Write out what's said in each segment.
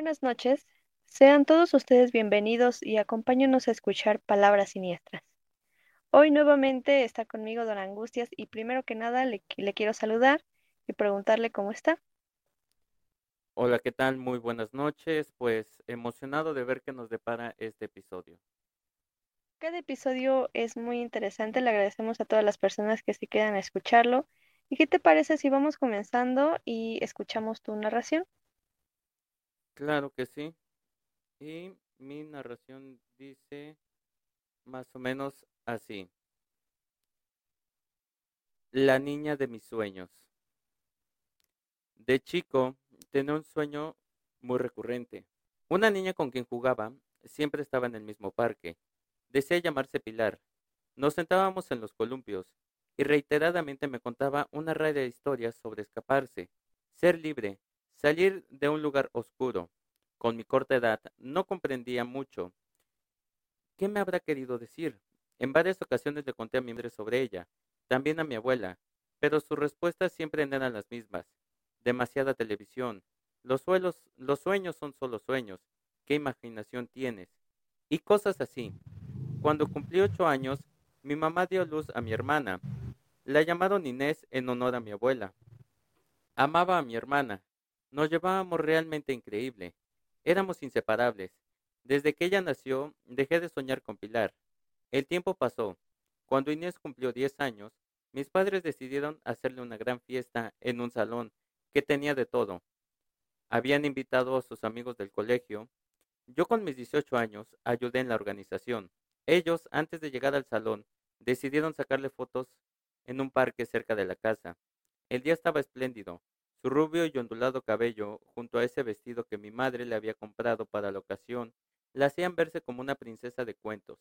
Buenas noches. Sean todos ustedes bienvenidos y acompáñenos a escuchar Palabras Siniestras. Hoy nuevamente está conmigo Don Angustias y primero que nada le, le quiero saludar y preguntarle cómo está. Hola, ¿qué tal? Muy buenas noches. Pues emocionado de ver qué nos depara este episodio. Cada episodio es muy interesante. Le agradecemos a todas las personas que se quedan a escucharlo. ¿Y qué te parece si vamos comenzando y escuchamos tu narración? Claro que sí. Y mi narración dice más o menos así. La niña de mis sueños. De chico tenía un sueño muy recurrente. Una niña con quien jugaba siempre estaba en el mismo parque. Desea llamarse Pilar. Nos sentábamos en los columpios y reiteradamente me contaba una raya de historias sobre escaparse, ser libre, salir de un lugar oscuro. Con mi corta edad no comprendía mucho. ¿Qué me habrá querido decir? En varias ocasiones le conté a mi madre sobre ella, también a mi abuela, pero sus respuestas siempre eran las mismas. Demasiada televisión. Los, suelos, los sueños son solo sueños. ¿Qué imaginación tienes? Y cosas así. Cuando cumplí ocho años, mi mamá dio luz a mi hermana. La llamaron Inés en honor a mi abuela. Amaba a mi hermana. Nos llevábamos realmente increíble. Éramos inseparables. Desde que ella nació, dejé de soñar con Pilar. El tiempo pasó. Cuando Inés cumplió diez años, mis padres decidieron hacerle una gran fiesta en un salón que tenía de todo. Habían invitado a sus amigos del colegio. Yo con mis 18 años ayudé en la organización. Ellos, antes de llegar al salón, decidieron sacarle fotos en un parque cerca de la casa. El día estaba espléndido. Su rubio y ondulado cabello, junto a ese vestido que mi madre le había comprado para la ocasión, la hacían verse como una princesa de cuentos.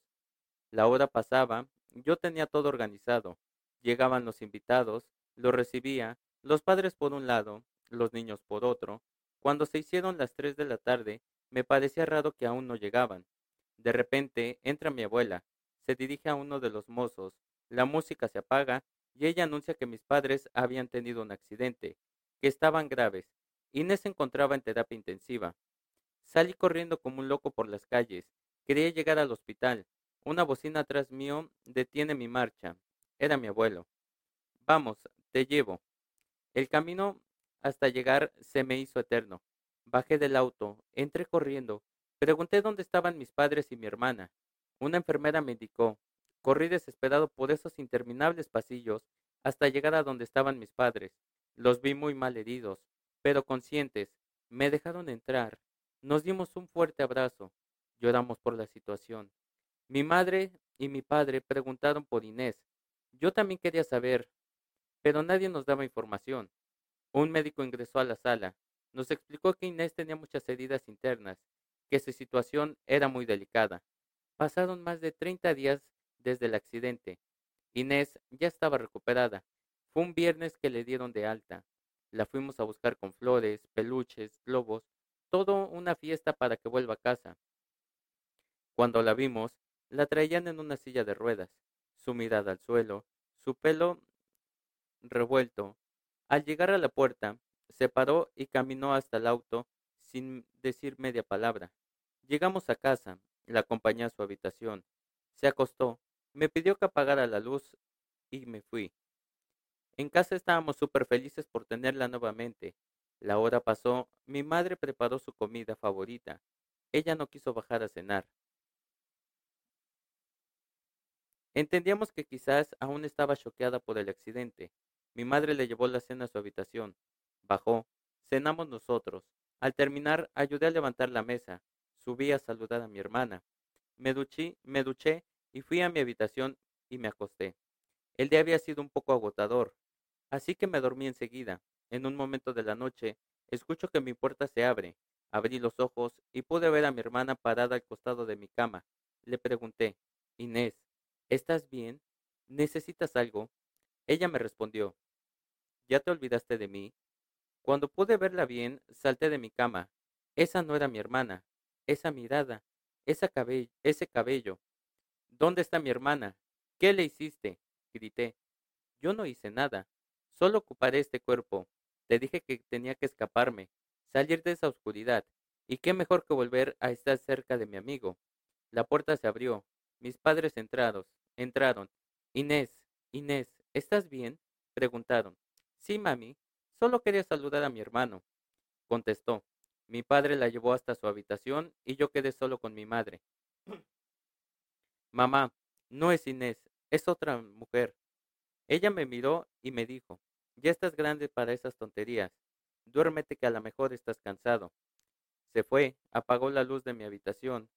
La hora pasaba, yo tenía todo organizado. Llegaban los invitados, los recibía, los padres por un lado, los niños por otro. Cuando se hicieron las tres de la tarde, me parecía raro que aún no llegaban. De repente entra mi abuela, se dirige a uno de los mozos, la música se apaga y ella anuncia que mis padres habían tenido un accidente, que estaban graves. Inés se encontraba en terapia intensiva. Salí corriendo como un loco por las calles. Quería llegar al hospital. Una bocina atrás mío detiene mi marcha. Era mi abuelo. Vamos, te llevo. El camino hasta llegar se me hizo eterno. Bajé del auto, entré corriendo, pregunté dónde estaban mis padres y mi hermana. Una enfermera me indicó. Corrí desesperado por esos interminables pasillos hasta llegar a donde estaban mis padres. Los vi muy mal heridos, pero conscientes. Me dejaron entrar. Nos dimos un fuerte abrazo. Lloramos por la situación. Mi madre y mi padre preguntaron por Inés. Yo también quería saber pero nadie nos daba información. Un médico ingresó a la sala. Nos explicó que Inés tenía muchas heridas internas, que su situación era muy delicada. Pasaron más de 30 días desde el accidente. Inés ya estaba recuperada. Fue un viernes que le dieron de alta. La fuimos a buscar con flores, peluches, globos, todo una fiesta para que vuelva a casa. Cuando la vimos, la traían en una silla de ruedas, su mirada al suelo, su pelo revuelto. Al llegar a la puerta, se paró y caminó hasta el auto sin decir media palabra. Llegamos a casa, la acompañé a su habitación. Se acostó, me pidió que apagara la luz y me fui. En casa estábamos súper felices por tenerla nuevamente. La hora pasó, mi madre preparó su comida favorita. Ella no quiso bajar a cenar. Entendíamos que quizás aún estaba choqueada por el accidente, mi madre le llevó la cena a su habitación. Bajó. Cenamos nosotros. Al terminar, ayudé a levantar la mesa. Subí a saludar a mi hermana. Me duché, me duché y fui a mi habitación y me acosté. El día había sido un poco agotador, así que me dormí enseguida. En un momento de la noche, escucho que mi puerta se abre. Abrí los ojos y pude ver a mi hermana parada al costado de mi cama. Le pregunté, Inés, ¿estás bien? ¿Necesitas algo? Ella me respondió, ¿Ya te olvidaste de mí? Cuando pude verla bien, salté de mi cama. Esa no era mi hermana. Esa mirada. Ese cabello. ¿Dónde está mi hermana? ¿Qué le hiciste? grité. Yo no hice nada. Solo ocuparé este cuerpo. Te dije que tenía que escaparme, salir de esa oscuridad. Y qué mejor que volver a estar cerca de mi amigo. La puerta se abrió. Mis padres entrados, entraron. Inés, Inés, ¿estás bien? Preguntaron. Sí, mami. Solo quería saludar a mi hermano. Contestó. Mi padre la llevó hasta su habitación y yo quedé solo con mi madre. Mamá, no es Inés, es otra mujer. Ella me miró y me dijo, ya estás grande para esas tonterías. Duérmete que a lo mejor estás cansado. Se fue, apagó la luz de mi habitación.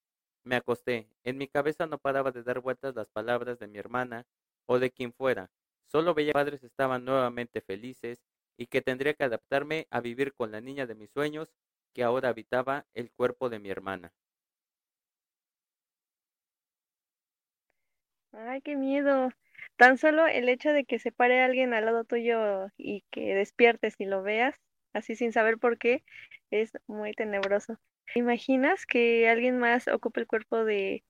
Me acosté. En mi cabeza no paraba de dar vueltas las palabras de mi hermana o de quien fuera. Solo veía que mis padres estaban nuevamente felices y que tendría que adaptarme a vivir con la niña de mis sueños que ahora habitaba el cuerpo de mi hermana. Ay, qué miedo. Tan solo el hecho de que se pare alguien al lado tuyo y que despiertes y lo veas, así sin saber por qué, es muy tenebroso. ¿Imaginas que alguien más ocupe el cuerpo de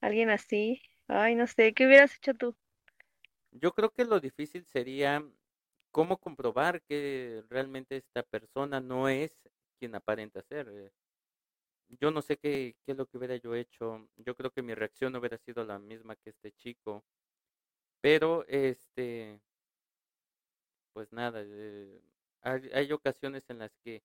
alguien así? Ay, no sé, ¿qué hubieras hecho tú? Yo creo que lo difícil sería cómo comprobar que realmente esta persona no es quien aparenta ser. Eh. Yo no sé qué, qué es lo que hubiera yo hecho. Yo creo que mi reacción hubiera sido la misma que este chico. Pero, este, pues nada, eh, hay, hay ocasiones en las que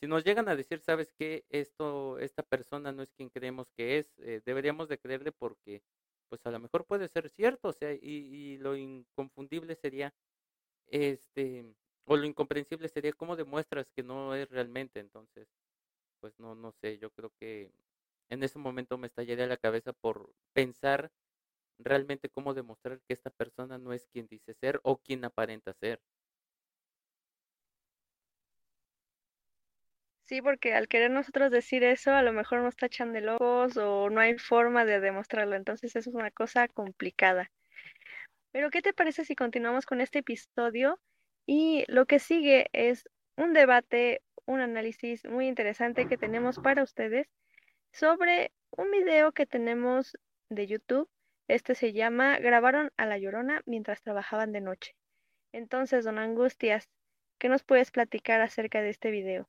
si nos llegan a decir, sabes qué, esto, esta persona no es quien creemos que es, eh, deberíamos de creerle porque, pues a lo mejor puede ser cierto, o sea, y, y lo inconfundible sería, este, o lo incomprensible sería cómo demuestras que no es realmente, entonces, pues no, no sé, yo creo que en ese momento me estallaría la cabeza por pensar realmente cómo demostrar que esta persona no es quien dice ser o quien aparenta ser. Sí, porque al querer nosotros decir eso, a lo mejor nos tachan de locos o no hay forma de demostrarlo, entonces eso es una cosa complicada. Pero, ¿qué te parece si continuamos con este episodio? Y lo que sigue es un debate, un análisis muy interesante que tenemos para ustedes sobre un video que tenemos de YouTube. Este se llama Grabaron a la Llorona mientras trabajaban de noche. Entonces, don Angustias, ¿qué nos puedes platicar acerca de este video?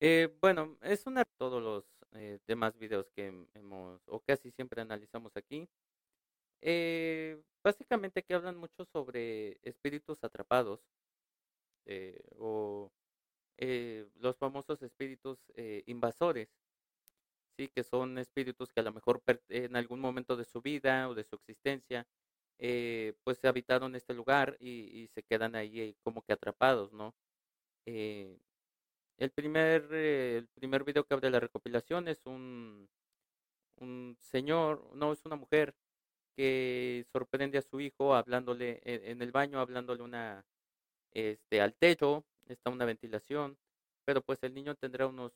Eh, bueno, es una todos los eh, demás videos que hemos, o casi siempre analizamos aquí. Eh, básicamente que hablan mucho sobre espíritus atrapados eh, o eh, los famosos espíritus eh, invasores, sí, que son espíritus que a lo mejor en algún momento de su vida o de su existencia, eh, pues se habitaron este lugar y, y, se quedan ahí como que atrapados, ¿no? Eh, el primer, eh, el primer video que abre la recopilación es un, un señor, no, es una mujer que sorprende a su hijo hablándole en, en el baño, hablándole una, este, al techo, está una ventilación, pero pues el niño tendrá unos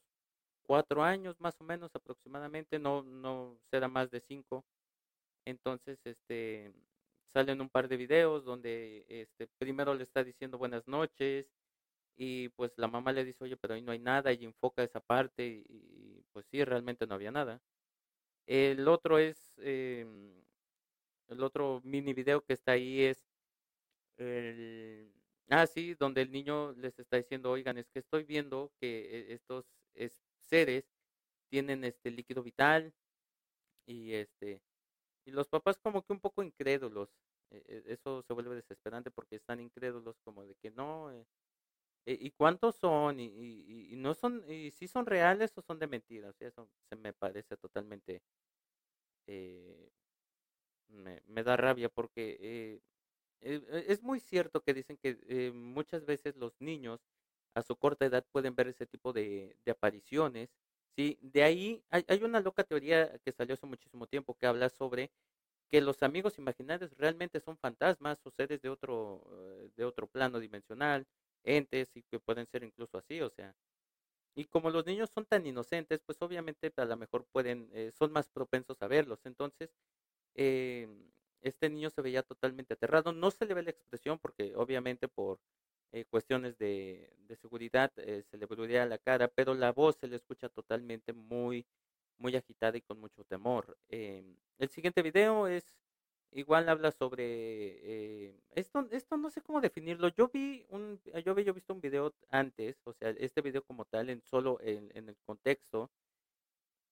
cuatro años más o menos aproximadamente, no, no será más de cinco. Entonces, este, salen un par de videos donde este, primero le está diciendo buenas noches, y pues la mamá le dice, oye, pero ahí no hay nada, y enfoca esa parte, y, pues sí, realmente no había nada. El otro es, eh, el otro mini video que está ahí es, el, ah, sí, donde el niño les está diciendo, oigan, es que estoy viendo que eh, estos es, seres tienen este líquido vital, y este, y los papás como que un poco incrédulos, eh, eso se vuelve desesperante porque están incrédulos como de que no, eh, eh, ¿Y cuántos son? ¿Y, y, no son, y si son reales o son de mentiras? Eso se me parece totalmente, eh, me, me, da rabia porque eh, es muy cierto que dicen que eh, muchas veces los niños a su corta edad pueden ver ese tipo de, de apariciones. Sí, de ahí hay, una loca teoría que salió hace muchísimo tiempo que habla sobre que los amigos imaginarios realmente son fantasmas o seres de otro, de otro plano dimensional entes y que pueden ser incluso así, o sea. Y como los niños son tan inocentes, pues obviamente a lo mejor pueden, eh, son más propensos a verlos. Entonces, eh, este niño se veía totalmente aterrado. No se le ve la expresión porque obviamente por eh, cuestiones de, de seguridad eh, se le volvería la cara, pero la voz se le escucha totalmente muy, muy agitada y con mucho temor. el siguiente video es igual habla sobre eh, esto, esto no sé cómo definirlo. Yo vi un, yo había visto un video antes, o sea, este video como tal, en solo en, en el contexto,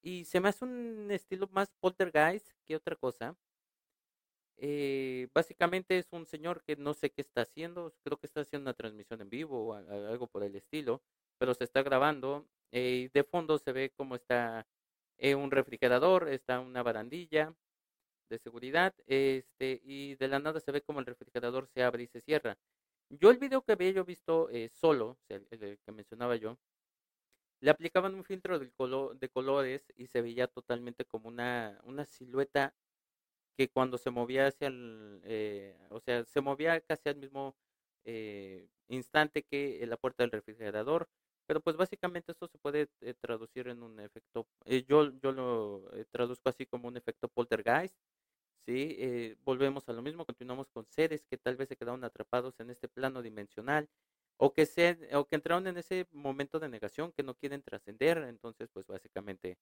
y se me hace un estilo más poltergeist que otra cosa. Eh, básicamente es un señor que no sé qué está haciendo, creo que está haciendo una transmisión en vivo o algo por el estilo, pero se está grabando. Eh, de fondo se ve como está eh, un refrigerador, está una barandilla de seguridad, este, y de la nada se ve como el refrigerador se abre y se cierra. Yo el video que había yo visto eh, solo, el, que mencionaba yo, le aplicaban un filtro de, de colores y se veía totalmente como una, una silueta que cuando se movía hacia el, eh, o sea, se movía casi al mismo eh, instante que la puerta del refrigerador, pero pues básicamente esto se puede eh, traducir en un efecto, eh, yo, yo lo traduzco así como un efecto poltergeist, ¿sí? Volvemos a lo mismo, continuamos con seres que tal vez se quedaron atrapados en este plano dimensional o que, se, o que entraron en ese momento de negación que no quieren trascender, entonces pues básicamente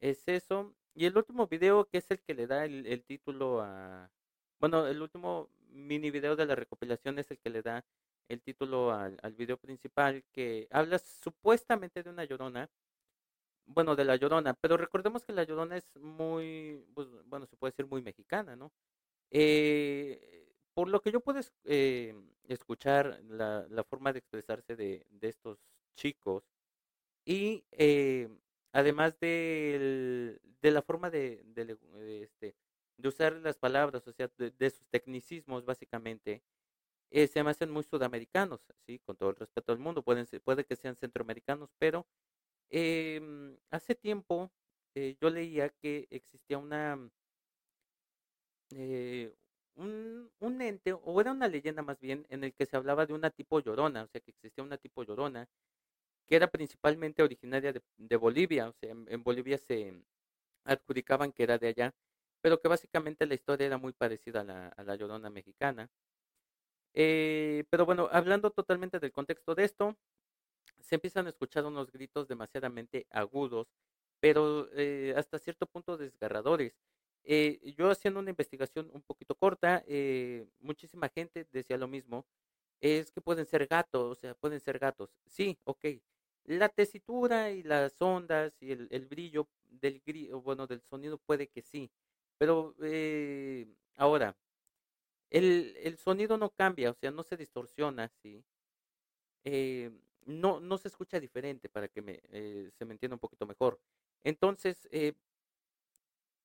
es eso. Y el último video que es el que le da el, título a, bueno, el último mini video de la recopilación es el que le da el título al, al video principal que habla supuestamente de una llorona, bueno, de la llorona, pero recordemos que la llorona es muy, pues, bueno, se puede decir muy mexicana, ¿no? Eh, por lo que yo puedo eh, escuchar la, la, forma de expresarse de, de estos chicos y eh, además de, la forma de, de, este, de usar las palabras, o sea, de, sus tecnicismos básicamente, eh, se me hacen muy sudamericanos, sí, con todo el respeto al mundo, pueden ser, puede que sean centroamericanos, pero eh, hace tiempo eh, yo leía que existía una eh, un, un, ente, o era una leyenda más bien, en el que se hablaba de una tipo llorona, o sea que existía una tipo llorona, que era principalmente originaria de, Bolivia, o sea, en, en, Bolivia se adjudicaban que era de allá, pero que básicamente la historia era muy parecida a la, a la llorona mexicana. Eh, pero bueno, hablando totalmente del contexto de esto, se empiezan a escuchar unos gritos demasiadamente agudos, pero eh, hasta cierto punto desgarradores. Eh, yo haciendo una investigación un poquito corta, eh, muchísima gente decía lo mismo, es que pueden ser gatos, o sea, pueden ser gatos. Sí, ok. La tesitura y las ondas y el, brillo del bueno del sonido puede que sí, pero eh, ahora el, el sonido no cambia, o sea, no se distorsiona, ¿sí? Eh, no, no se escucha diferente para que me, eh, se me entienda un poquito mejor. Entonces, eh,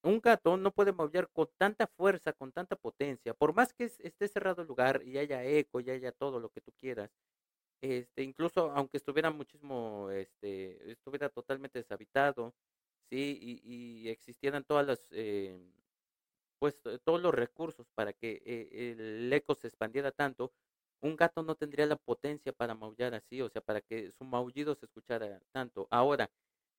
un gato no puede mover con tanta fuerza, con tanta potencia, por más que esté cerrado el lugar y haya eco y haya todo lo que tú quieras, este, incluso aunque estuviera muchísimo, este, estuviera totalmente deshabitado, sí, y, y existieran todas las, eh, pues todos los recursos para que eh, el eco se expandiera tanto, un gato no tendría la potencia para maullar así, o sea, para que su maullido se escuchara tanto. Ahora,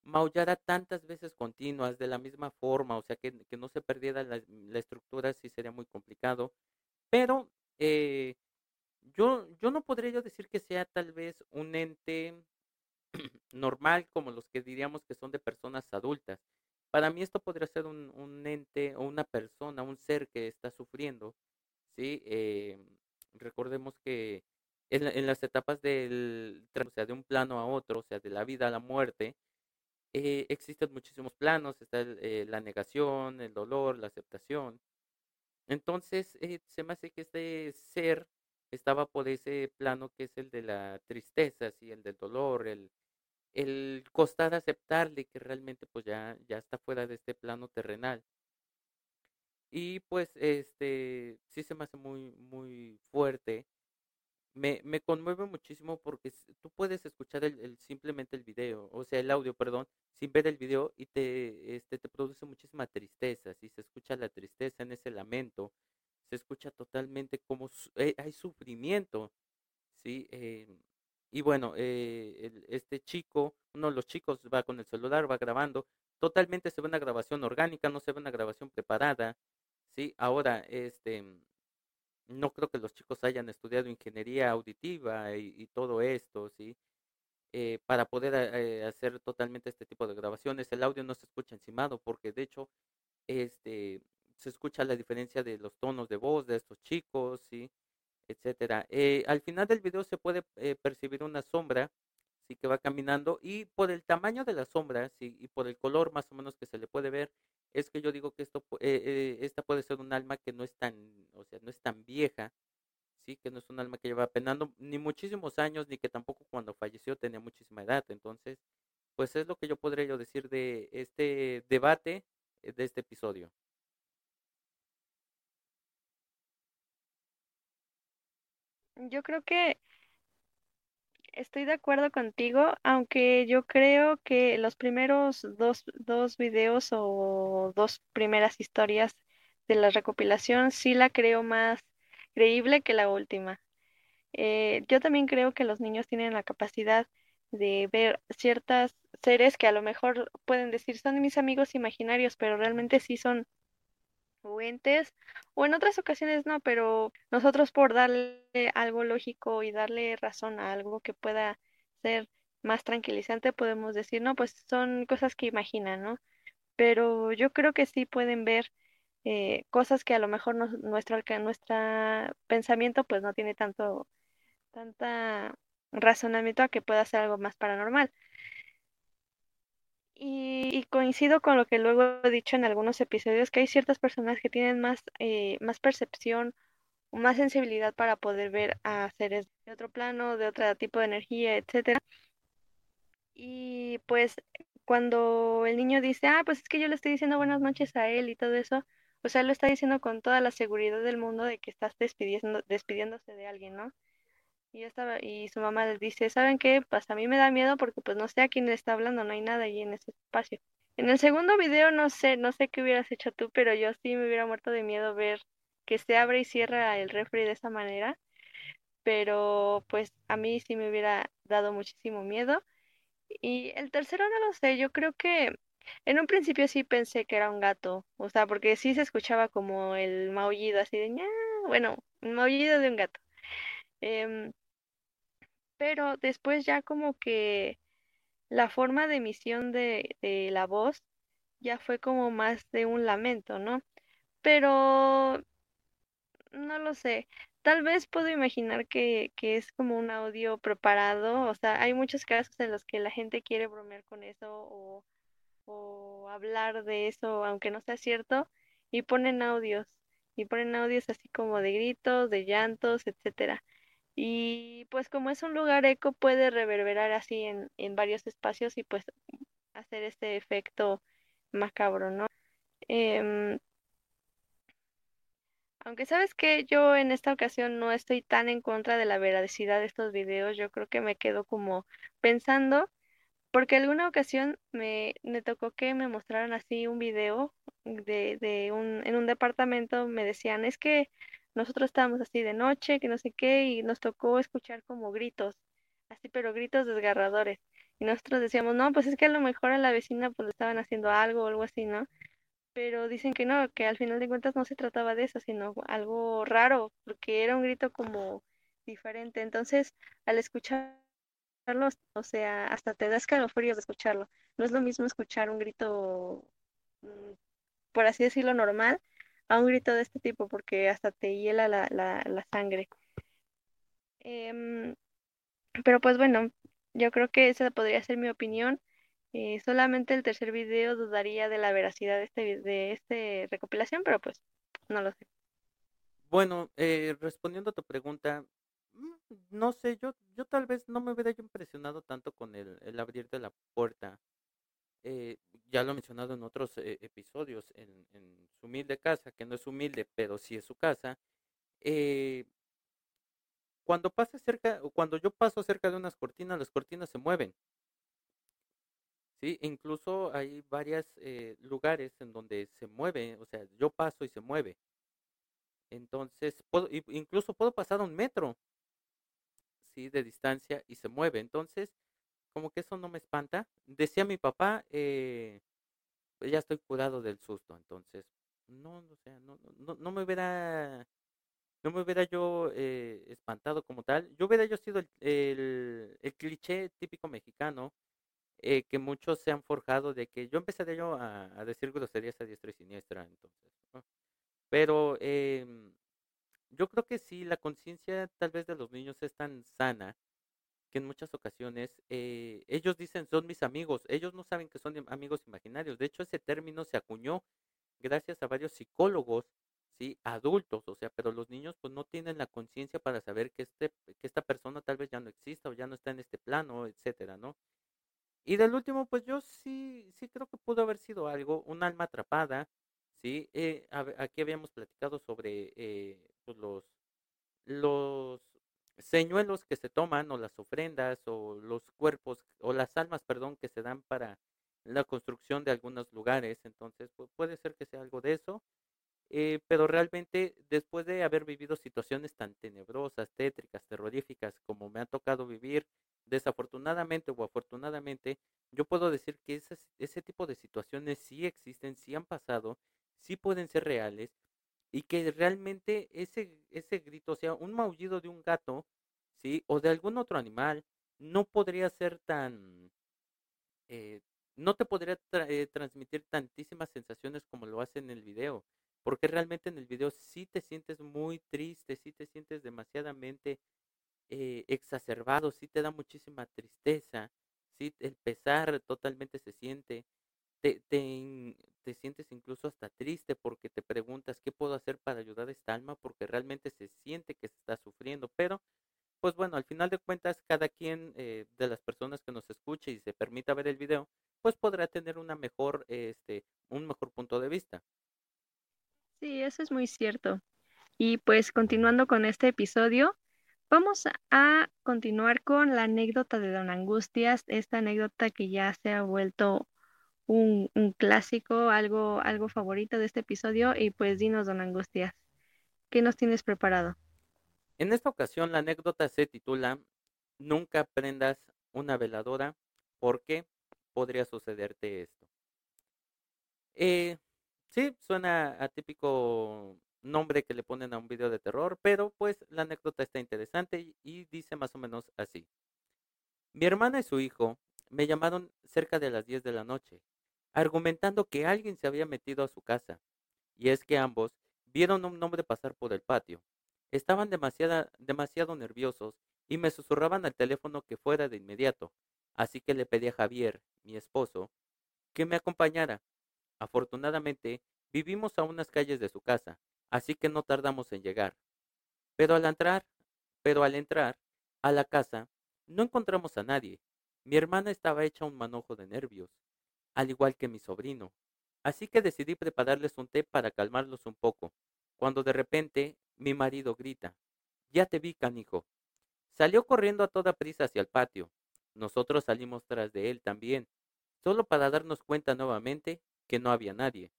maullara tantas veces continuas de la misma forma, o sea, que, que no se perdiera la, la, estructura, sí sería muy complicado. Pero eh, yo, yo no podría yo decir que sea tal vez un ente normal como los que diríamos que son de personas adultas. Para mí esto podría ser un, un ente o una persona, un ser que está sufriendo, ¿sí? Eh, recordemos que en, las etapas del, o sea, de un plano a otro, o sea, de la vida a la muerte, eh, existen muchísimos planos, está el, eh, la negación, el dolor, la aceptación. Entonces, se me hace que este ser estaba por ese plano que es el de la tristeza, ¿sí? el del dolor, el, el costar aceptarle que realmente pues ya, ya está fuera de este plano terrenal. Y pues este sí se me hace muy, muy fuerte. Me, me conmueve muchísimo porque tú puedes escuchar el, el, simplemente el video, o sea, el audio, perdón, sin ver el video y te, este, te produce muchísima tristeza, si se escucha la tristeza en ese lamento, se escucha totalmente como eh, hay sufrimiento, ¿sí? Eh, y bueno, eh, este chico, uno de los chicos va con el celular, va grabando. Totalmente se ve una grabación orgánica, no se ve una grabación preparada. Sí, ahora, este, no creo que los chicos hayan estudiado ingeniería auditiva y, todo esto, sí, para poder hacer totalmente este tipo de grabaciones. El audio no se escucha encimado porque de hecho, este, se escucha la diferencia de los tonos de voz de estos chicos, ¿sí? etcétera. Eh, al final del video se puede eh, percibir una sombra, sí que va caminando y por el tamaño de la sombra, sí, y por el color más o menos que se le puede ver, es que yo digo que esto, eh, esta puede ser un alma que no es tan, o sea, no es tan vieja, sí, que no es un alma que lleva penando ni muchísimos años, ni que tampoco cuando falleció tenía muchísima edad. Entonces, pues es lo que yo podría yo decir de este debate de este episodio. Yo creo que estoy de acuerdo contigo, aunque yo creo que los primeros dos, dos videos o dos primeras historias de la recopilación sí la creo más creíble que la última. Eh, yo también creo que los niños tienen la capacidad de ver ciertas seres que a lo mejor pueden decir son mis amigos imaginarios, pero realmente sí son o entes, o en otras ocasiones no, pero nosotros por darle algo lógico y darle razón a algo que pueda ser más tranquilizante, podemos decir, no, pues son cosas que imaginan, ¿no? Pero yo creo que sí pueden ver eh, cosas que a lo mejor nuestro, nuestro pensamiento pues no tiene tanto, tanta razonamiento a que pueda ser algo más paranormal. Y, coincido con lo que luego he dicho en algunos episodios, que hay ciertas personas que tienen más, eh, más percepción más sensibilidad para poder ver a seres de otro plano, de otro tipo de energía, etcétera. Y pues cuando el niño dice, ah, pues es que yo le estoy diciendo buenas noches a él y todo eso, o sea, lo está diciendo con toda la seguridad del mundo de que estás despidiendo, despidiéndose de alguien, ¿no? Y, estaba, y su mamá les dice, ¿saben qué? Pues a mí me da miedo porque pues no sé a quién le está hablando, no hay nada ahí en ese espacio. En el segundo video no sé, no sé qué hubieras hecho tú, pero yo sí me hubiera muerto de miedo ver que se abre y cierra el refri de esa manera. Pero pues a mí sí me hubiera dado muchísimo miedo. Y el tercero no lo sé, yo creo que en un principio sí pensé que era un gato, o sea, porque sí se escuchaba como el maullido así de ña, bueno, un maullido de un gato. Em, pero después ya como que la forma de emisión de, la voz ya fue como más de un lamento, ¿no? Pero no lo sé. Tal vez puedo imaginar que, que es como un audio preparado. O sea, hay muchos casos en los que la gente quiere bromear con eso o, o hablar de eso, aunque no sea cierto, y ponen audios. Y ponen audios así como de gritos, de llantos, etcétera. Y pues como es un lugar eco, puede reverberar así en, en varios espacios y pues hacer este efecto macabro, ¿no? Em, aunque sabes que yo en esta ocasión no estoy tan en contra de la veracidad de estos videos, yo creo que me quedo como pensando, porque alguna ocasión me, me tocó que me mostraran así un video de, de un, en un departamento, me decían, es que nosotros estábamos así de noche, que no sé qué, y nos tocó escuchar como gritos, así, pero gritos desgarradores. Y nosotros decíamos, no, pues es que a lo mejor a la vecina pues le estaban haciendo algo o algo así, ¿no? Pero dicen que no, que al final de cuentas no se trataba de eso, sino algo raro, porque era un grito como diferente. Entonces, al escucharlo, o sea, hasta te da escalofríos de escucharlo. No es lo mismo escuchar un grito, mm, por así decirlo, normal, a un grito de este tipo porque hasta te hiela la, la, la sangre. Em, pero pues bueno, yo creo que esa podría ser mi opinión. Eh, solamente el tercer video dudaría de la veracidad de este, de este recopilación, pero pues no lo sé. Bueno, eh, respondiendo a tu pregunta, mm, no sé, yo, yo tal vez no me hubiera impresionado tanto con el, el abrir de la puerta eh, ya lo he mencionado en otros eh, episodios, en, su humilde casa, que no es humilde, pero sí es su casa, eh, cuando pasa cerca, cuando yo paso cerca de unas cortinas, las cortinas se mueven. Sí, incluso hay varios lugares en donde se mueve, o sea, yo paso y se mueve. Entonces, incluso puedo pasar un metro, sí, de distancia y se mueve. Entonces, como que eso no me espanta. Decía mi papá, eh, ya estoy curado del susto, entonces, no, no, no, no me hubiera, no me hubiera yo eh, espantado como tal. Yo hubiera yo sido el, el, cliché típico mexicano eh, que muchos se han forjado de que yo empezaría yo a, a decir groserías a diestra y siniestra, entonces, Pero em, yo creo que sí, la conciencia tal vez de los niños es tan sana que en muchas ocasiones eh, ellos dicen son mis amigos, ellos no saben que son amigos imaginarios. De hecho, ese término se acuñó gracias a varios psicólogos, sí, adultos, o sea, pero los niños pues no tienen la conciencia para saber que este que esta persona tal vez ya no exista o ya no está en este plano, etcétera, ¿no? Y del último, pues yo sí sí creo que pudo haber sido algo, un alma atrapada, sí. Eh, aquí habíamos platicado sobre eh, pues los los señuelos que se toman o las ofrendas o los cuerpos o las almas, perdón, que se dan para la construcción de algunos lugares. Entonces, puede ser que sea algo de eso. Eh, pero realmente, después de haber vivido situaciones tan tenebrosas, tétricas, terroríficas, como me ha tocado vivir, desafortunadamente o afortunadamente, yo puedo decir que ese tipo de situaciones sí existen, sí han pasado, sí pueden ser reales y que realmente ese, ese grito, o sea, un maullido de un gato, ¿sí? O de algún otro animal, no podría ser tan, eh, no te podría eh, transmitir tantísimas sensaciones como lo hace en el video, porque realmente en el video sí te sientes muy triste, sí te sientes demasiadamente eh, exacerbado, sí te da muchísima tristeza, sí el pesar totalmente se siente, te, te, te sientes incluso hasta triste porque te preguntas qué puedo hacer para ayudar a esta alma porque realmente se siente que se está sufriendo, pero pues bueno, al final de cuentas, cada quien eh, de las personas que nos escuche y se permita ver el video, pues podrá tener una mejor, este, un mejor punto de vista. Sí, eso es muy cierto. Y pues continuando con este episodio, vamos a continuar con la anécdota de Don Angustias, esta anécdota que ya se ha vuelto un, clásico, algo, algo favorito de este episodio. Y pues dinos, Don Angustias, ¿qué nos tienes preparado? En esta ocasión la anécdota se titula Nunca prendas una veladora porque podría sucederte esto. Eh, sí, suena a típico nombre que le ponen a un video de terror, pero pues la anécdota está interesante y dice más o menos así. Mi hermana y su hijo me llamaron cerca de las 10 de la noche, argumentando que alguien se había metido a su casa, y es que ambos vieron a un hombre pasar por el patio. Estaban demasiado nerviosos y me susurraban al teléfono que fuera de inmediato, así que le pedí a Javier, mi esposo, que me acompañara. Afortunadamente, vivimos a unas calles de su casa, así que no tardamos en llegar. Pero al entrar, pero al entrar a la casa, no encontramos a nadie. Mi hermana estaba hecha un manojo de nervios, al igual que mi sobrino. Así que decidí prepararles un té para calmarlos un poco, cuando de repente mi marido grita, Ya te vi, canijo. Salió corriendo a toda prisa hacia el patio. Nosotros salimos tras de él también, solo para darnos cuenta nuevamente que no había nadie.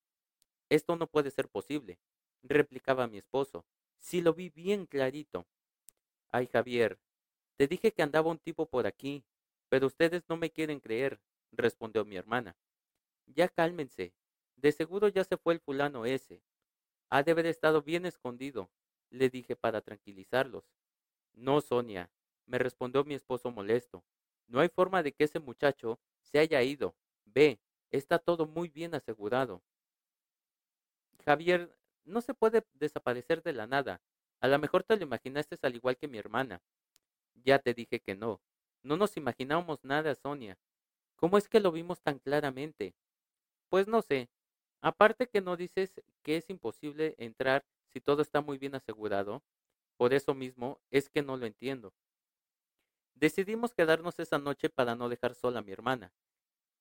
Esto no puede ser posible, replicaba mi esposo. Si lo vi bien clarito. Ay, Javier, te dije que andaba un tipo por aquí, pero ustedes no me quieren creer, respondió mi hermana. Ya cálmense. De seguro ya se fue el fulano ese. Ha de haber estado bien escondido, le dije para tranquilizarlos. No, Sonia, me respondió mi esposo molesto. No hay forma de que ese muchacho se haya ido. Ve, está todo muy bien asegurado. Javier, no se puede desaparecer de la nada. A lo mejor te lo imaginaste al igual que mi hermana. Ya te dije que no. No nos imaginamos nada, Sonia. ¿Cómo es que lo vimos tan claramente? Pues no sé, Aparte que no dices que es imposible entrar si todo está muy bien asegurado, por eso mismo es que no lo entiendo. Decidimos quedarnos esa noche para no dejar sola a mi hermana,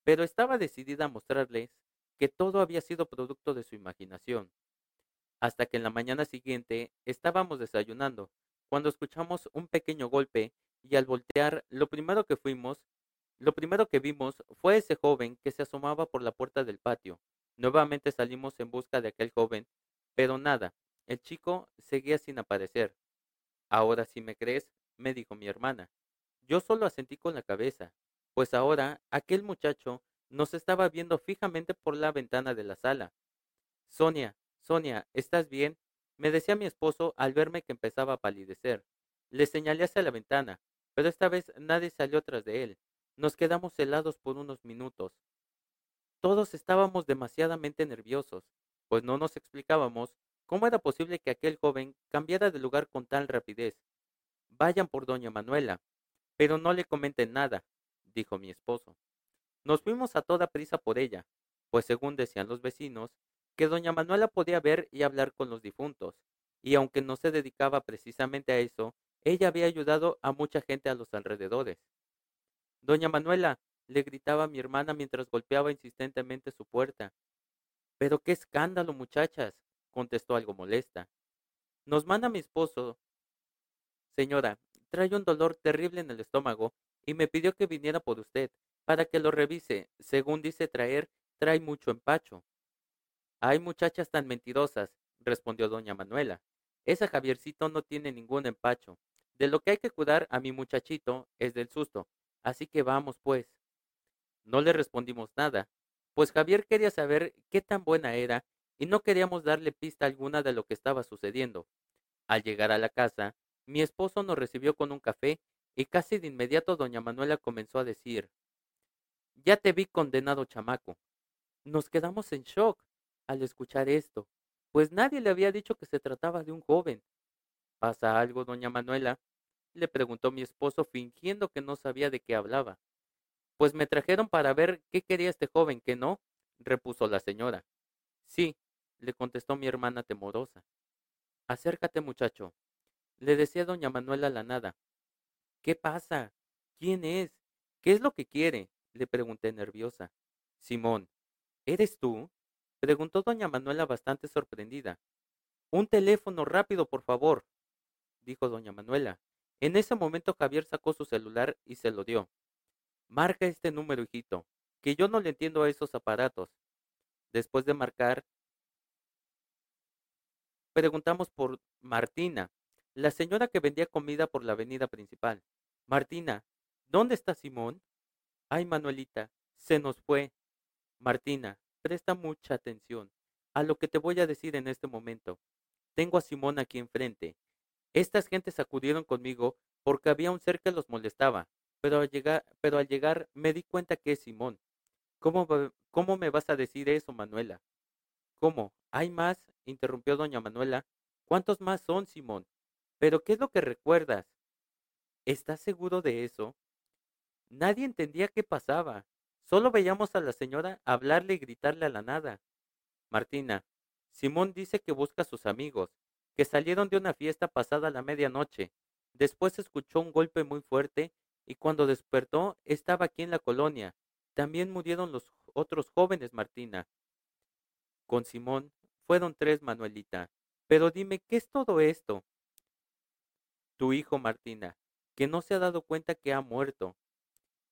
pero estaba decidida a mostrarles que todo había sido producto de su imaginación. Hasta que en la mañana siguiente estábamos desayunando, cuando escuchamos un pequeño golpe y al voltear lo primero que fuimos, lo primero que vimos fue ese joven que se asomaba por la puerta del patio, Nuevamente salimos en busca de aquel joven, pero nada, el chico seguía sin aparecer. Ahora si me crees, me dijo mi hermana. Yo solo asentí con la cabeza, pues ahora aquel muchacho nos estaba viendo fijamente por la ventana de la sala. Sonia, Sonia, ¿estás bien? me decía mi esposo al verme que empezaba a palidecer. Le señalé hacia la ventana, pero esta vez nadie salió tras de él. Nos quedamos helados por unos minutos. Todos estábamos demasiadamente nerviosos, pues no nos explicábamos ¿Cómo era posible que aquel joven cambiara de lugar con tal rapidez? Vayan por doña Manuela, pero no le comenten nada, dijo mi esposo. Nos fuimos a toda prisa por ella, pues según decían los vecinos, que doña Manuela podía ver y hablar con los difuntos, y aunque no se dedicaba precisamente a eso, ella había ayudado a mucha gente a los alrededores. Doña Manuela, le gritaba mi hermana mientras golpeaba insistentemente su puerta. Pero qué escándalo, muchachas, contestó algo molesta. Nos manda mi esposo. Señora, trae un dolor terrible en el estómago y me pidió que viniera por usted, para que lo revise. Según dice traer, trae mucho empacho. Hay muchachas tan mentirosas, respondió doña Manuela. Ese Javiercito no tiene ningún empacho. De lo que hay que cuidar a mi muchachito es del susto. Así que vamos, pues. No le respondimos nada, pues Javier quería saber qué tan buena era y no queríamos darle pista alguna de lo que estaba sucediendo. Al llegar a la casa, mi esposo nos recibió con un café y casi de inmediato doña Manuela comenzó a decir Ya te vi condenado chamaco. Nos quedamos en shock al escuchar esto, pues nadie le había dicho que se trataba de un joven. ¿Pasa algo, doña Manuela? Le preguntó mi esposo fingiendo que no sabía de qué hablaba. Pues me trajeron para ver qué quería este joven, ¿qué no? repuso la señora. Sí, le contestó mi hermana temorosa. Acércate, muchacho, le decía doña Manuela la nada. ¿Qué pasa? ¿Quién es? ¿Qué es lo que quiere? le pregunté nerviosa. Simón, ¿eres tú? preguntó doña Manuela bastante sorprendida. Un teléfono rápido, por favor, dijo doña Manuela. En ese momento Javier sacó su celular y se lo dio. Marca este número, hijito, que yo no le entiendo a esos aparatos. Después de marcar, preguntamos por Martina, la señora que vendía comida por la avenida principal. Martina, ¿dónde está Simón? Ay, Manuelita, se nos fue. Martina, presta mucha atención a lo que te voy a decir en este momento. Tengo a Simón aquí enfrente. Estas gentes acudieron conmigo porque había un ser que los molestaba pero al llegar, pero al llegar me di cuenta que es Simón. ¿Cómo, ¿Cómo me vas a decir eso, Manuela? ¿Cómo? ¿Hay más? interrumpió doña Manuela. ¿Cuántos más son, Simón? ¿Pero qué es lo que recuerdas? ¿Estás seguro de eso? Nadie entendía qué pasaba. Solo veíamos a la señora hablarle y gritarle a la nada. Martina, Simón dice que busca a sus amigos, que salieron de una fiesta pasada la medianoche. Después escuchó un golpe muy fuerte y cuando despertó estaba aquí en la colonia. También murieron los otros jóvenes, Martina. Con Simón fueron tres, Manuelita. Pero dime, ¿qué es todo esto? Tu hijo, Martina, que no se ha dado cuenta que ha muerto.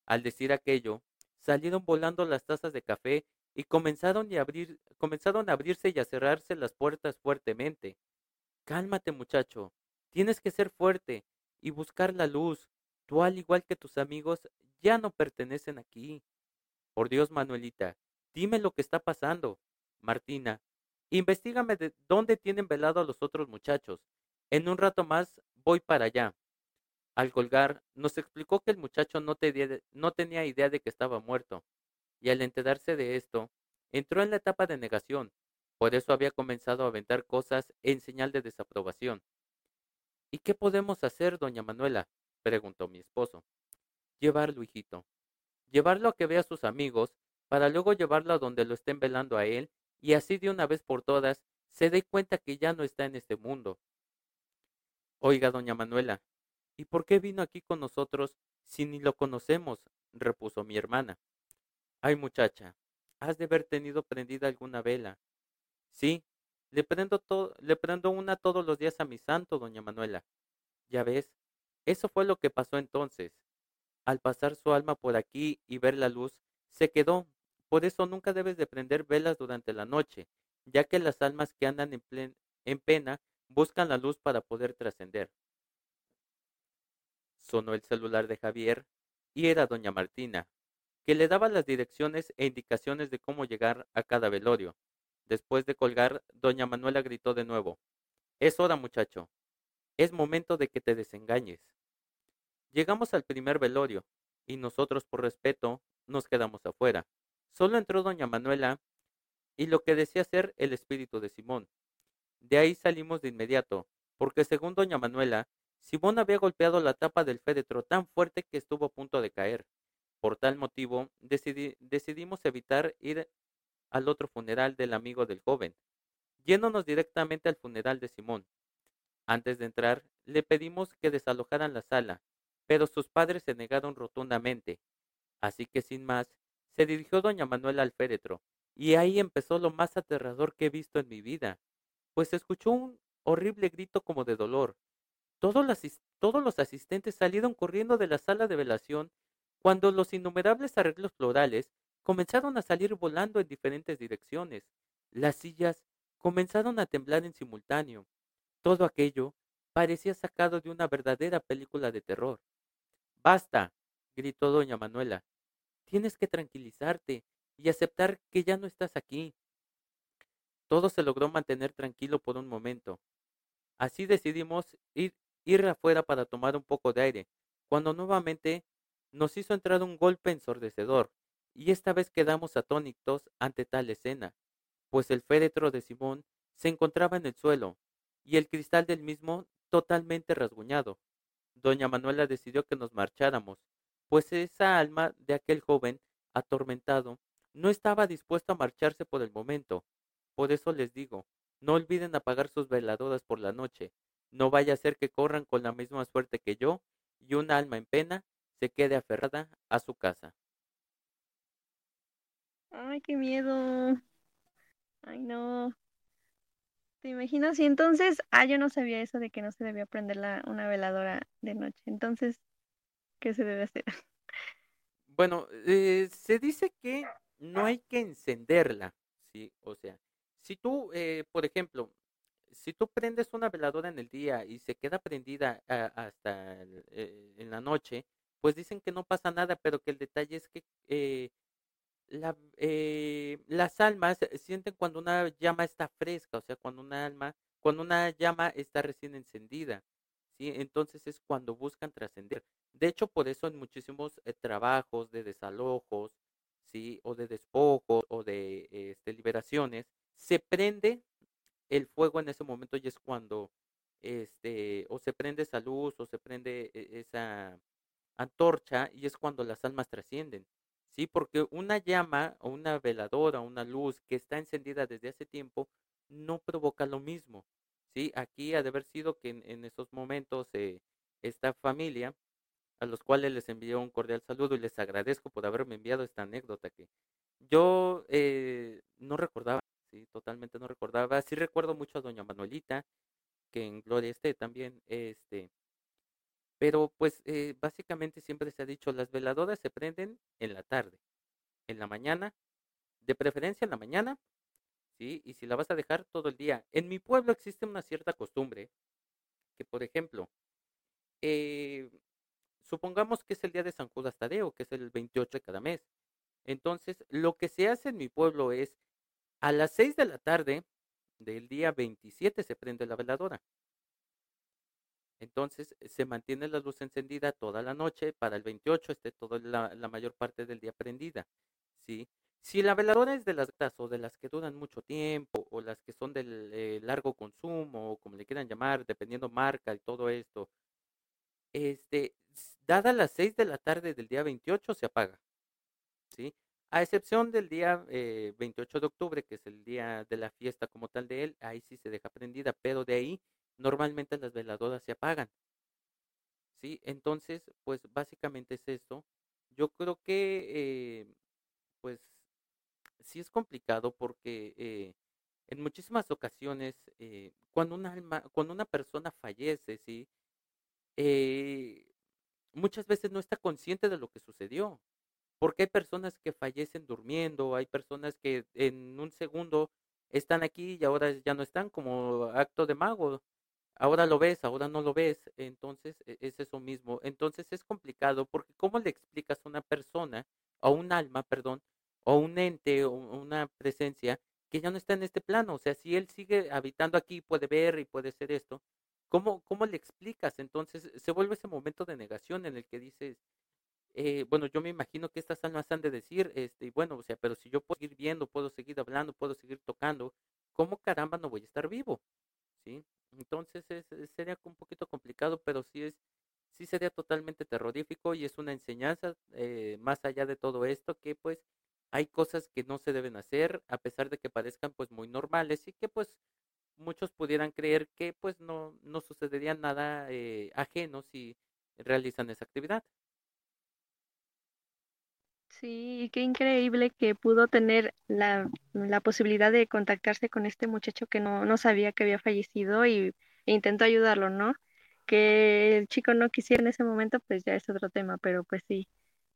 Al decir aquello, salieron volando las tazas de café y comenzaron, abrir, comenzaron a abrirse y a cerrarse las puertas fuertemente. Cálmate, muchacho. Tienes que ser fuerte y buscar la luz. Tú, al igual que tus amigos, ya no pertenecen aquí. Por Dios, Manuelita, dime lo que está pasando. Martina, investigame de dónde tienen velado a los otros muchachos. En un rato más voy para allá. Al colgar, nos explicó que el muchacho no, no tenía idea de que estaba muerto, y al enterarse de esto, entró en la etapa de negación. Por eso había comenzado a aventar cosas en señal de desaprobación. ¿Y qué podemos hacer, doña Manuela? preguntó mi esposo. Llevarlo, hijito. Llevarlo a que vea a sus amigos, para luego llevarlo a donde lo estén velando a él, y así de una vez por todas se dé cuenta que ya no está en este mundo. Oiga, doña Manuela, ¿y por qué vino aquí con nosotros si ni lo conocemos? repuso mi hermana. Ay, muchacha, has de haber tenido prendida alguna vela. Sí, le prendo, le prendo una todos los días a mi santo, doña Manuela. Ya ves, eso fue lo que pasó entonces. Al pasar su alma por aquí y ver la luz, se quedó. Por eso nunca debes de prender velas durante la noche, ya que las almas que andan en, en pena buscan la luz para poder trascender. Sonó el celular de Javier y era doña Martina, que le daba las direcciones e indicaciones de cómo llegar a cada velorio. Después de colgar, doña Manuela gritó de nuevo. Es hora, muchacho. Es momento de que te desengañes. Llegamos al primer velorio, y nosotros por respeto nos quedamos afuera. Solo entró doña Manuela y lo que decía ser el espíritu de Simón. De ahí salimos de inmediato, porque según doña Manuela, Simón había golpeado la tapa del féretro tan fuerte que estuvo a punto de caer. Por tal motivo, decidimos evitar ir al otro funeral del amigo del joven, yéndonos directamente al funeral de Simón. Antes de entrar, le pedimos que desalojaran la sala, pero sus padres se negaron rotundamente. Así que sin más, se dirigió doña Manuela al féretro, y ahí empezó lo más aterrador que he visto en mi vida, pues escuchó un horrible grito como de dolor. Todos los, todos los asistentes salieron corriendo de la sala de velación cuando los innumerables arreglos florales comenzaron a salir volando en diferentes direcciones. Las sillas comenzaron a temblar en simultáneo. Todo aquello parecía sacado de una verdadera película de terror. Basta, gritó doña Manuela. Tienes que tranquilizarte y aceptar que ya no estás aquí. Todo se logró mantener tranquilo por un momento. Así decidimos ir, ir afuera para tomar un poco de aire, cuando nuevamente nos hizo entrar un golpe ensordecedor, y esta vez quedamos atónitos ante tal escena, pues el féretro de Simón se encontraba en el suelo, y el cristal del mismo totalmente rasguñado. Doña Manuela decidió que nos marcháramos, pues esa alma de aquel joven atormentado no estaba dispuesto a marcharse por el momento. Por eso les digo, no olviden apagar sus veladoras por la noche. No vaya a ser que corran con la misma suerte que yo y una alma en pena se quede aferrada a su casa. Ay, qué miedo. Ay, no. ¿Te imaginas? Y entonces, ah, yo no sabía eso de que no se debía prender la, una veladora de noche. Entonces, ¿qué se debe hacer? Bueno, eh, se dice que no hay que encenderla, ¿sí? O sea, si tú, eh, por ejemplo, si tú prendes una veladora en el día y se queda prendida ah, hasta eh, en la noche, pues dicen que no pasa nada, pero que el detalle es que eh, la, eh, las almas sienten cuando una llama está fresca, o sea, cuando una alma, cuando una llama está recién encendida, ¿sí? Entonces es cuando buscan trascender. De hecho, por eso en muchísimos eh, trabajos de desalojos, ¿sí? O de despojos o de este, liberaciones, se prende el fuego en ese momento y es cuando, este, o se prende esa luz o se prende esa antorcha y es cuando las almas trascienden. ¿Sí? Porque una llama o una veladora, una luz que está encendida desde hace tiempo, no provoca lo mismo. ¿Sí? Aquí ha de haber sido que en, esos momentos eh, esta familia, a los cuales les envío un cordial saludo y les agradezco por haberme enviado esta anécdota que yo eh, no recordaba, sí, totalmente no recordaba. Sí recuerdo mucho a doña Manuelita, que en Gloria esté también, este, pero pues eh, básicamente siempre se ha dicho, las veladoras se prenden en la tarde, en la mañana, de preferencia en la mañana, ¿sí? Y si la vas a dejar todo el día. En mi pueblo existe una cierta costumbre que, por ejemplo, eh, supongamos que es el día de San Judas Tadeo, que es el 28 de cada mes. Entonces, lo que se hace en mi pueblo es, a las 6 de la tarde del día 27 se prende la veladora. Entonces se mantiene la luz encendida toda la noche, para el 28 esté toda la, mayor parte del día prendida. ¿sí? Si la veladora es de las o de las que duran mucho tiempo, o las que son del eh, largo consumo, o como le quieran llamar, dependiendo marca y todo esto, este, dada las 6 de la tarde del día 28 se apaga. ¿sí? A excepción del día 28 eh, de octubre, que es el día de la fiesta como tal de él, ahí sí se deja prendida, pero de ahí normalmente las veladoras se apagan. ¿Sí? Entonces, pues básicamente es esto. Yo creo que, eh, pues, sí es complicado porque eh, en muchísimas ocasiones, eh, cuando, una alma, cuando una persona fallece, ¿sí? muchas veces no está consciente de lo que sucedió. Porque hay personas que fallecen durmiendo, hay personas que en un segundo están aquí y ahora ya no están como acto de mago ahora lo ves, ahora no lo ves, entonces e, es eso mismo. Entonces es complicado porque ¿cómo le explicas a una persona, a un alma, perdón, o un ente, o una presencia que ya no está en este plano? O sea, si él sigue habitando aquí, puede ver y puede ser esto, ¿cómo, cómo le explicas? Entonces se vuelve ese momento de negación en el que dices, eh, bueno, yo me imagino que estas almas han de decir, este, bueno, o sea, pero si yo puedo seguir viendo, puedo seguir hablando, puedo seguir tocando, ¿cómo caramba no voy a estar vivo? ¿sí? Entonces es, sería un poquito complicado, pero sí es, sí sería totalmente terrorífico y es una enseñanza eh, más allá de todo esto que pues hay cosas que no se deben hacer a pesar de que parezcan pues muy normales y que pues muchos pudieran creer que pues no, no sucedería nada eh, ajeno si realizan esa actividad. Sí, qué increíble que pudo tener la, la posibilidad de contactarse con este muchacho que no, no sabía que había fallecido y e intentó ayudarlo, ¿no? Que el chico no quisiera en ese momento, pues ya es otro tema, pero pues sí,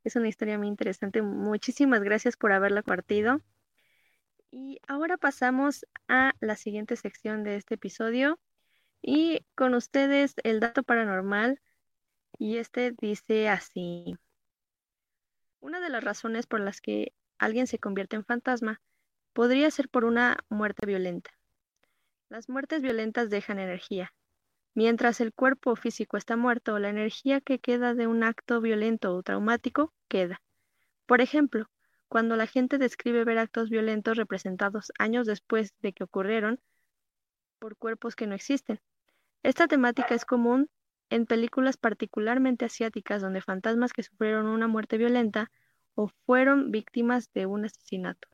es una historia muy interesante. Muchísimas gracias por haberla compartido. Y ahora pasamos a la siguiente sección de este episodio y con ustedes el dato paranormal y este dice así. Una de las razones por las que alguien se convierte en fantasma podría ser por una muerte violenta. Las muertes violentas dejan energía. Mientras el cuerpo físico está muerto, la energía que queda de un acto violento o traumático queda. Por ejemplo, cuando la gente describe ver actos violentos representados años después de que ocurrieron por cuerpos que no existen. Esta temática es común en películas particularmente asiáticas donde fantasmas que sufrieron una muerte violenta o fueron víctimas de un asesinato.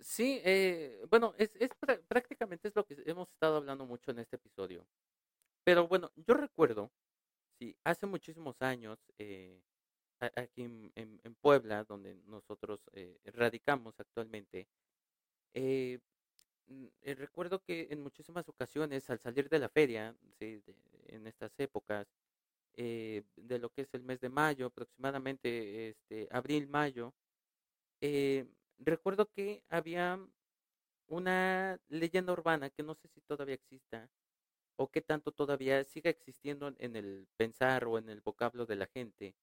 Sí, eh, bueno, es, prácticamente es lo que hemos estado hablando mucho en este episodio. Pero bueno, yo recuerdo, sí, hace muchísimos años, eh, aquí en, Puebla, donde nosotros eh, radicamos actualmente, mm, eh, recuerdo que en muchísimas ocasiones al salir de la feria, en estas épocas, eh, de lo que es el mes de mayo, aproximadamente este, abril, mayo, eh, recuerdo que había una leyenda urbana que no sé si todavía exista o que tanto todavía siga existiendo en el pensar o en el vocablo de la gente,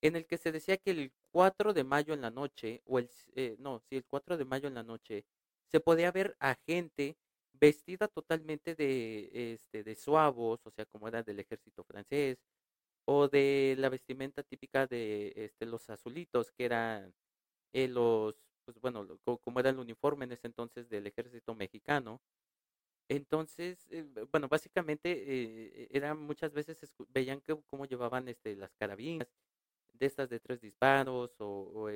en el que se decía que el 4 de mayo en la noche, o el, no, sí, el 4 de mayo en la noche, se podía ver a gente vestida totalmente de, este, de suavos, o sea, como era del ejército francés, o de la vestimenta típica de este, los azulitos, que eran eh, los, pues bueno, como era el uniforme en ese entonces del ejército mexicano. Entonces, eh, bueno, básicamente eh, era muchas veces veían que, cómo llevaban este, las carabinas, de estas de tres disparos o, o,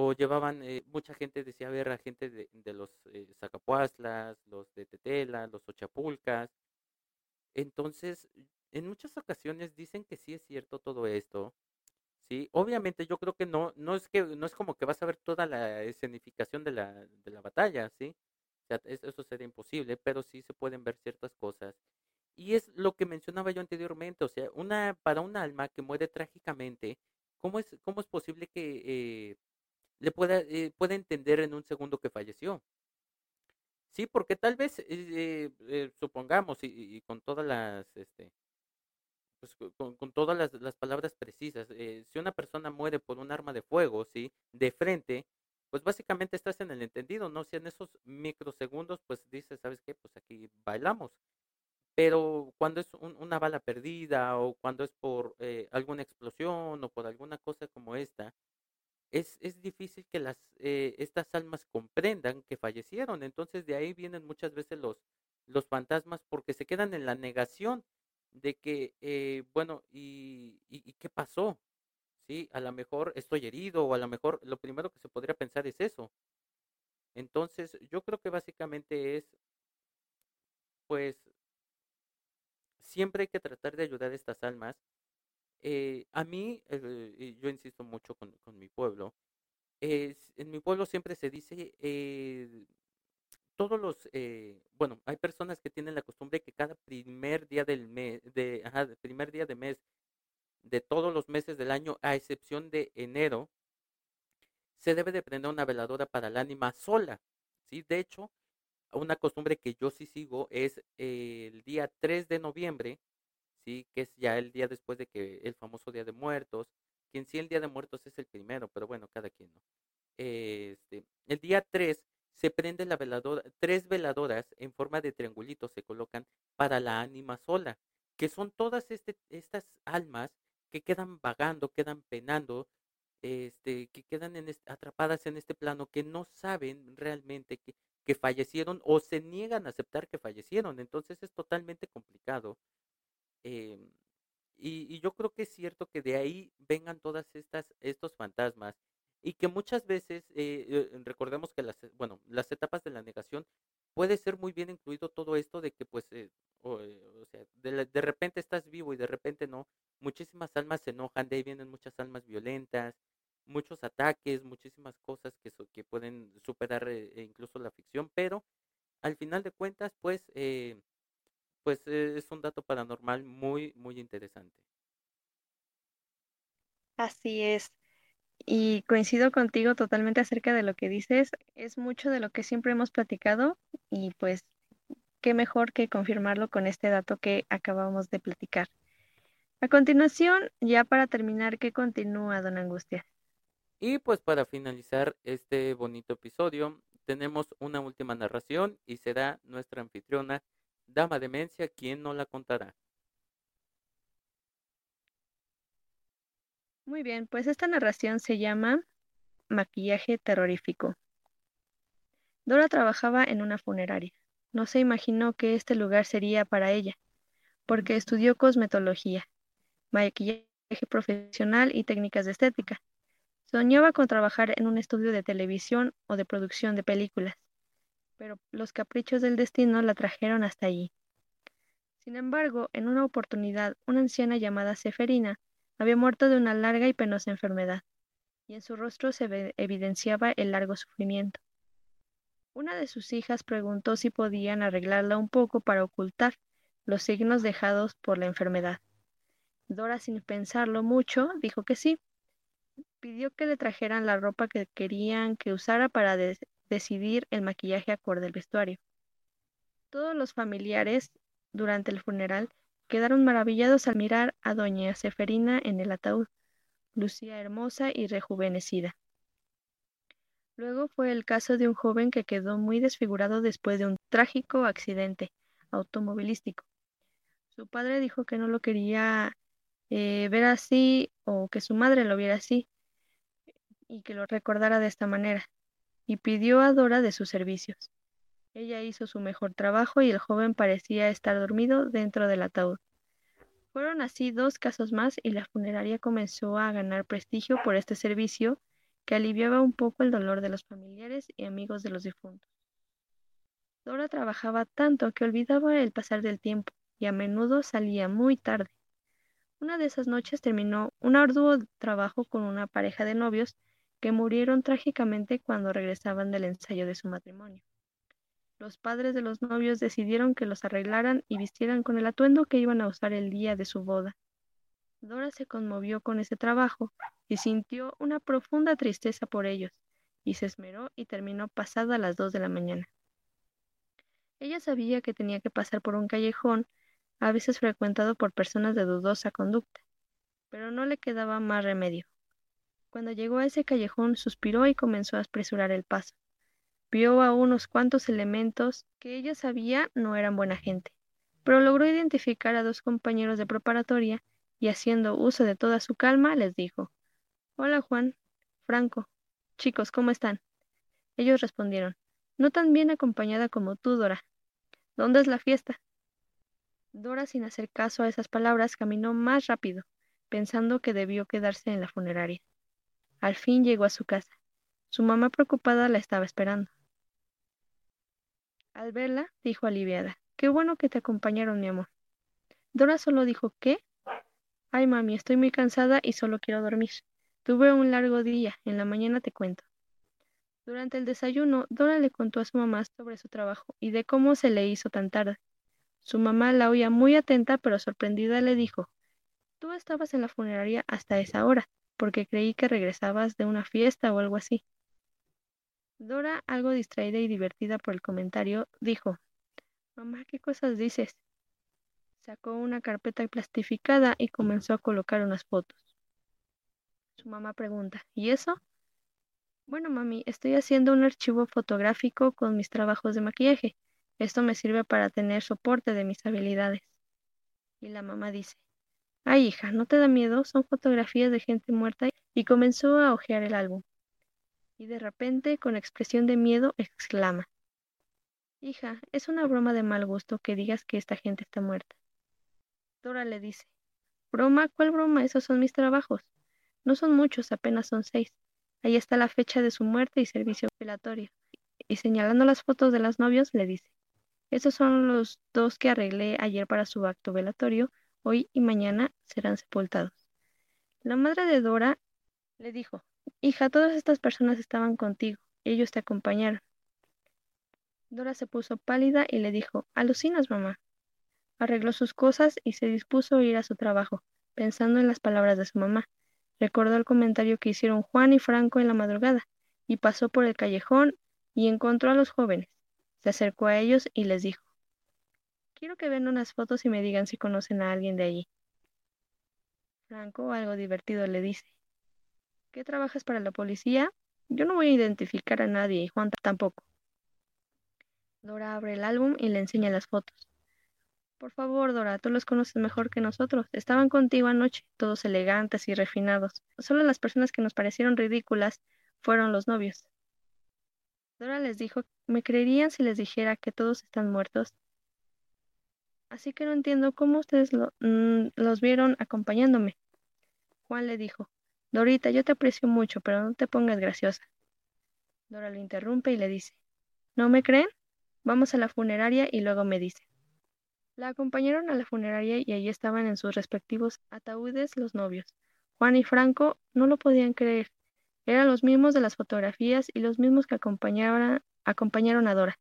o llevaban, eh, mucha gente decía ver a gente de, los eh, Zacapuastlas, los de Tetela, los Ochapulcas. Entonces, en muchas ocasiones dicen que sí es cierto todo esto. Sí, obviamente yo creo que no, no es que, no es como que vas a ver toda la escenificación de la, de la batalla, ¿sí? Eso sería imposible, pero sí se pueden ver ciertas cosas. Y es lo que mencionaba yo anteriormente, o sea, una, para un alma que muere trágicamente, ¿cómo es, cómo es posible que eh, le pueda, eh, pueda entender en un segundo que falleció? Sí, porque tal vez, eh, eh supongamos, y, y, con todas las, este, pues, con, con todas las, las, palabras precisas, eh, si una persona muere por un arma de fuego, sí, de frente, pues básicamente estás en el entendido, ¿no? Si en esos microsegundos, pues dices, ¿sabes qué? Pues aquí bailamos. Pero cuando es un, una bala perdida o cuando es por eh, alguna explosión o por alguna cosa como esta, es, es difícil que las, eh, estas almas comprendan que fallecieron. Entonces de ahí vienen muchas veces los, los fantasmas porque se quedan en la negación de que, eh, bueno, y, y, qué pasó? Sí, a lo mejor estoy herido o a lo mejor lo primero que se podría pensar es eso. Entonces yo creo que básicamente es, pues, siempre hay que tratar de ayudar a estas almas. Eh, a mí, eh, yo insisto mucho con, con mi pueblo, eh, en mi pueblo siempre se dice, eh, todos los, eh, bueno, hay personas que tienen la costumbre que cada primer día del mes, de, primer día de mes, de todos los meses del año, a excepción de enero, se debe de prender una veladora para el ánima sola. ¿sí? De hecho, una costumbre que yo sí sigo es el día 3 de noviembre, que es ya el día después de que el famoso Día de Muertos, que en sí el Día de Muertos es el primero, pero bueno, cada quien, ¿no? Este, el día 3 se prende la veladora, tres veladoras en forma de triangulito se colocan para la ánima sola, que son todas este, estas almas que quedan vagando, quedan penando este, que quedan atrapadas en este plano, que no saben realmente que, que fallecieron o se niegan a aceptar que fallecieron. Entonces es totalmente complicado. Em, y, y, yo creo que es cierto que de ahí vengan todas estas estos fantasmas y que muchas veces eh, eh, recordemos que las bueno las etapas de la negación puede ser muy bien incluido todo esto de que pues eh, o, sea de, de, repente estás vivo y de repente no muchísimas almas se enojan de ahí vienen muchas almas violentas muchos ataques muchísimas cosas que que pueden superar e incluso la ficción pero al final de cuentas pues pues es un dato paranormal muy muy interesante así es y coincido contigo totalmente acerca de lo que dices. Es mucho de lo que siempre hemos platicado y pues qué mejor que confirmarlo con este dato que acabamos de platicar. A continuación, ya para terminar, ¿qué continúa, don Angustia? Y pues para finalizar este bonito episodio, tenemos una última narración y será nuestra anfitriona, Dama Demencia, quien nos la contará. Muy bien, pues esta narración se llama Maquillaje terrorífico. Dora trabajaba en una funeraria. No se imaginó que este lugar sería para ella, porque estudió cosmetología, maquillaje profesional y técnicas de estética. Soñaba con trabajar en un estudio de televisión o de producción de películas, pero los caprichos del destino la trajeron hasta allí. Sin embargo, en una oportunidad, una anciana llamada Seferina había muerto de una larga y penosa enfermedad, y en su rostro se evidenciaba el largo sufrimiento. Una de sus hijas preguntó si podían arreglarla un poco para ocultar los signos dejados por la enfermedad. Dora, sin pensarlo mucho, dijo que sí. Pidió que le trajeran la ropa que querían que usara para decidir el maquillaje acorde al vestuario. Todos los familiares, durante el funeral, Quedaron maravillados al mirar a doña Seferina en el ataúd. Lucía hermosa y rejuvenecida. Luego fue el caso de un joven que quedó muy desfigurado después de un trágico accidente automovilístico. Su padre dijo que no lo quería eh, ver así o que su madre lo viera así y que lo recordara de esta manera, y pidió a Dora de sus servicios. Ella hizo su mejor trabajo y el joven parecía estar dormido dentro del ataúd. Fueron así dos casos más y la funeraria comenzó a ganar prestigio por este servicio que aliviaba un poco el dolor de los familiares y amigos de los difuntos. Dora trabajaba tanto que olvidaba el pasar del tiempo y a menudo salía muy tarde. Una de esas noches terminó un arduo trabajo con una pareja de novios que murieron trágicamente cuando regresaban del ensayo de su matrimonio. Los padres de los novios decidieron que los arreglaran y vistieran con el atuendo que iban a usar el día de su boda. Dora se conmovió con ese trabajo y sintió una profunda tristeza por ellos, y se esmeró y terminó pasada las dos de la mañana. Ella sabía que tenía que pasar por un callejón, a veces frecuentado por personas de dudosa conducta, pero no le quedaba más remedio. Cuando llegó a ese callejón suspiró y comenzó a apresurar el paso. Vio a unos cuantos elementos que ella sabía no eran buena gente, pero logró identificar a dos compañeros de preparatoria y haciendo uso de toda su calma les dijo Hola Juan, Franco, chicos, ¿cómo están? Ellos respondieron No tan bien acompañada como tú, Dora. ¿Dónde es la fiesta? Dora, sin hacer caso a esas palabras, caminó más rápido, pensando que debió quedarse en la funeraria. Al fin llegó a su casa. Su mamá preocupada la estaba esperando. Al verla, dijo aliviada, Qué bueno que te acompañaron, mi amor. Dora solo dijo, ¿qué? Ay, mami, estoy muy cansada y solo quiero dormir. Tuve un largo día, en la mañana te cuento. Durante el desayuno, Dora le contó a su mamá sobre su trabajo y de cómo se le hizo tan tarde. Su mamá la oía muy atenta, pero sorprendida le dijo, Tú estabas en la funeraria hasta esa hora, porque creí que regresabas de una fiesta o algo así. Dora, algo distraída y divertida por el comentario, dijo, Mamá, ¿qué cosas dices? Sacó una carpeta plastificada y comenzó a colocar unas fotos. Su mamá pregunta, ¿y eso? Bueno, mami, estoy haciendo un archivo fotográfico con mis trabajos de maquillaje. Esto me sirve para tener soporte de mis habilidades. Y la mamá dice, Ay, hija, ¿no te da miedo? Son fotografías de gente muerta y comenzó a hojear el álbum. Y de repente, con expresión de miedo, exclama. Hija, es una broma de mal gusto que digas que esta gente está muerta. Dora le dice, ¿Broma? ¿Cuál broma? Esos son mis trabajos. No son muchos, apenas son seis. Ahí está la fecha de su muerte y servicio velatorio. Y señalando las fotos de los novios, le dice, esos son los dos que arreglé ayer para su acto velatorio. Hoy y mañana serán sepultados. La madre de Dora le dijo, hija, todas estas personas estaban contigo. Ellos te acompañaron. Dora se puso pálida y le dijo, alucinas, mamá. Arregló sus cosas y se dispuso a ir a su trabajo, pensando en las palabras de su mamá. Recordó el comentario que hicieron Juan y Franco en la madrugada, y pasó por el callejón y encontró a los jóvenes. Se acercó a ellos y les dijo, Quiero que vean unas fotos y me digan si conocen a alguien de allí. Franco, algo divertido, le dice, ¿Qué trabajas para la policía? Yo no voy a identificar a nadie y Juan tampoco. Dora abre el álbum y le enseña las fotos. Por favor, Dora, tú los conoces mejor que nosotros. Estaban contigo anoche, todos elegantes y refinados. Solo las personas que nos parecieron ridículas fueron los novios. Dora les dijo, ¿me creerían si les dijera que todos están muertos? Así que no entiendo cómo ustedes mm, los vieron acompañándome. Juan le dijo, Dorita, yo te aprecio mucho, pero no te pongas graciosa. Dora lo interrumpe y le dice, ¿no me creen? Vamos a la funeraria y luego me dice. La acompañaron a la funeraria y allí estaban en sus respectivos ataúdes los novios. Juan y Franco no lo podían creer. Eran los mismos de las fotografías y los mismos que acompañaron, acompañaron a Dora.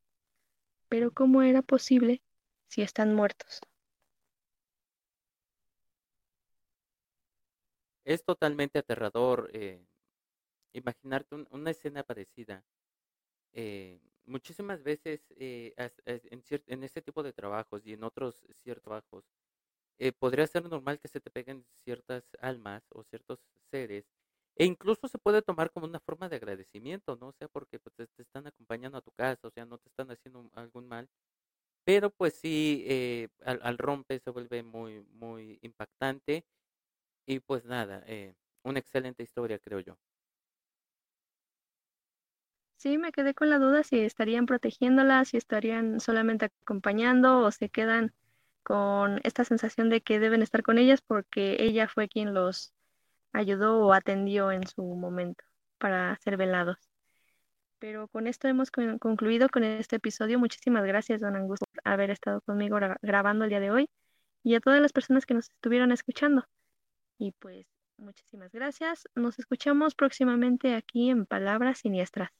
Pero ¿cómo era posible si están muertos? Es totalmente aterrador eh, imaginarte una escena parecida. Eh, muchísimas veces eh, en, en este tipo de trabajos y en otros ciertos trabajos, eh, podría ser normal que se te peguen ciertas almas o ciertos seres, e incluso se puede tomar como una forma de agradecimiento, ¿no? O sea, porque pues, te, están acompañando a tu casa, o sea, no te están haciendo algún mal, pero pues sí, eh, al, al, rompe se vuelve muy, muy impactante, y pues nada, una excelente historia, creo yo. Sí, me quedé con la duda si estarían protegiéndola, si estarían solamente acompañando o se quedan con esta sensación de que deben estar con ellas porque ella fue quien los ayudó o atendió en su momento para ser velados. Pero con esto hemos concluido con este episodio. Muchísimas gracias, don Angus, por haber estado conmigo grabando el día de hoy y a todas las personas que nos estuvieron escuchando. Y pues muchísimas gracias. Nos escuchamos próximamente aquí en Palabras Siniestras.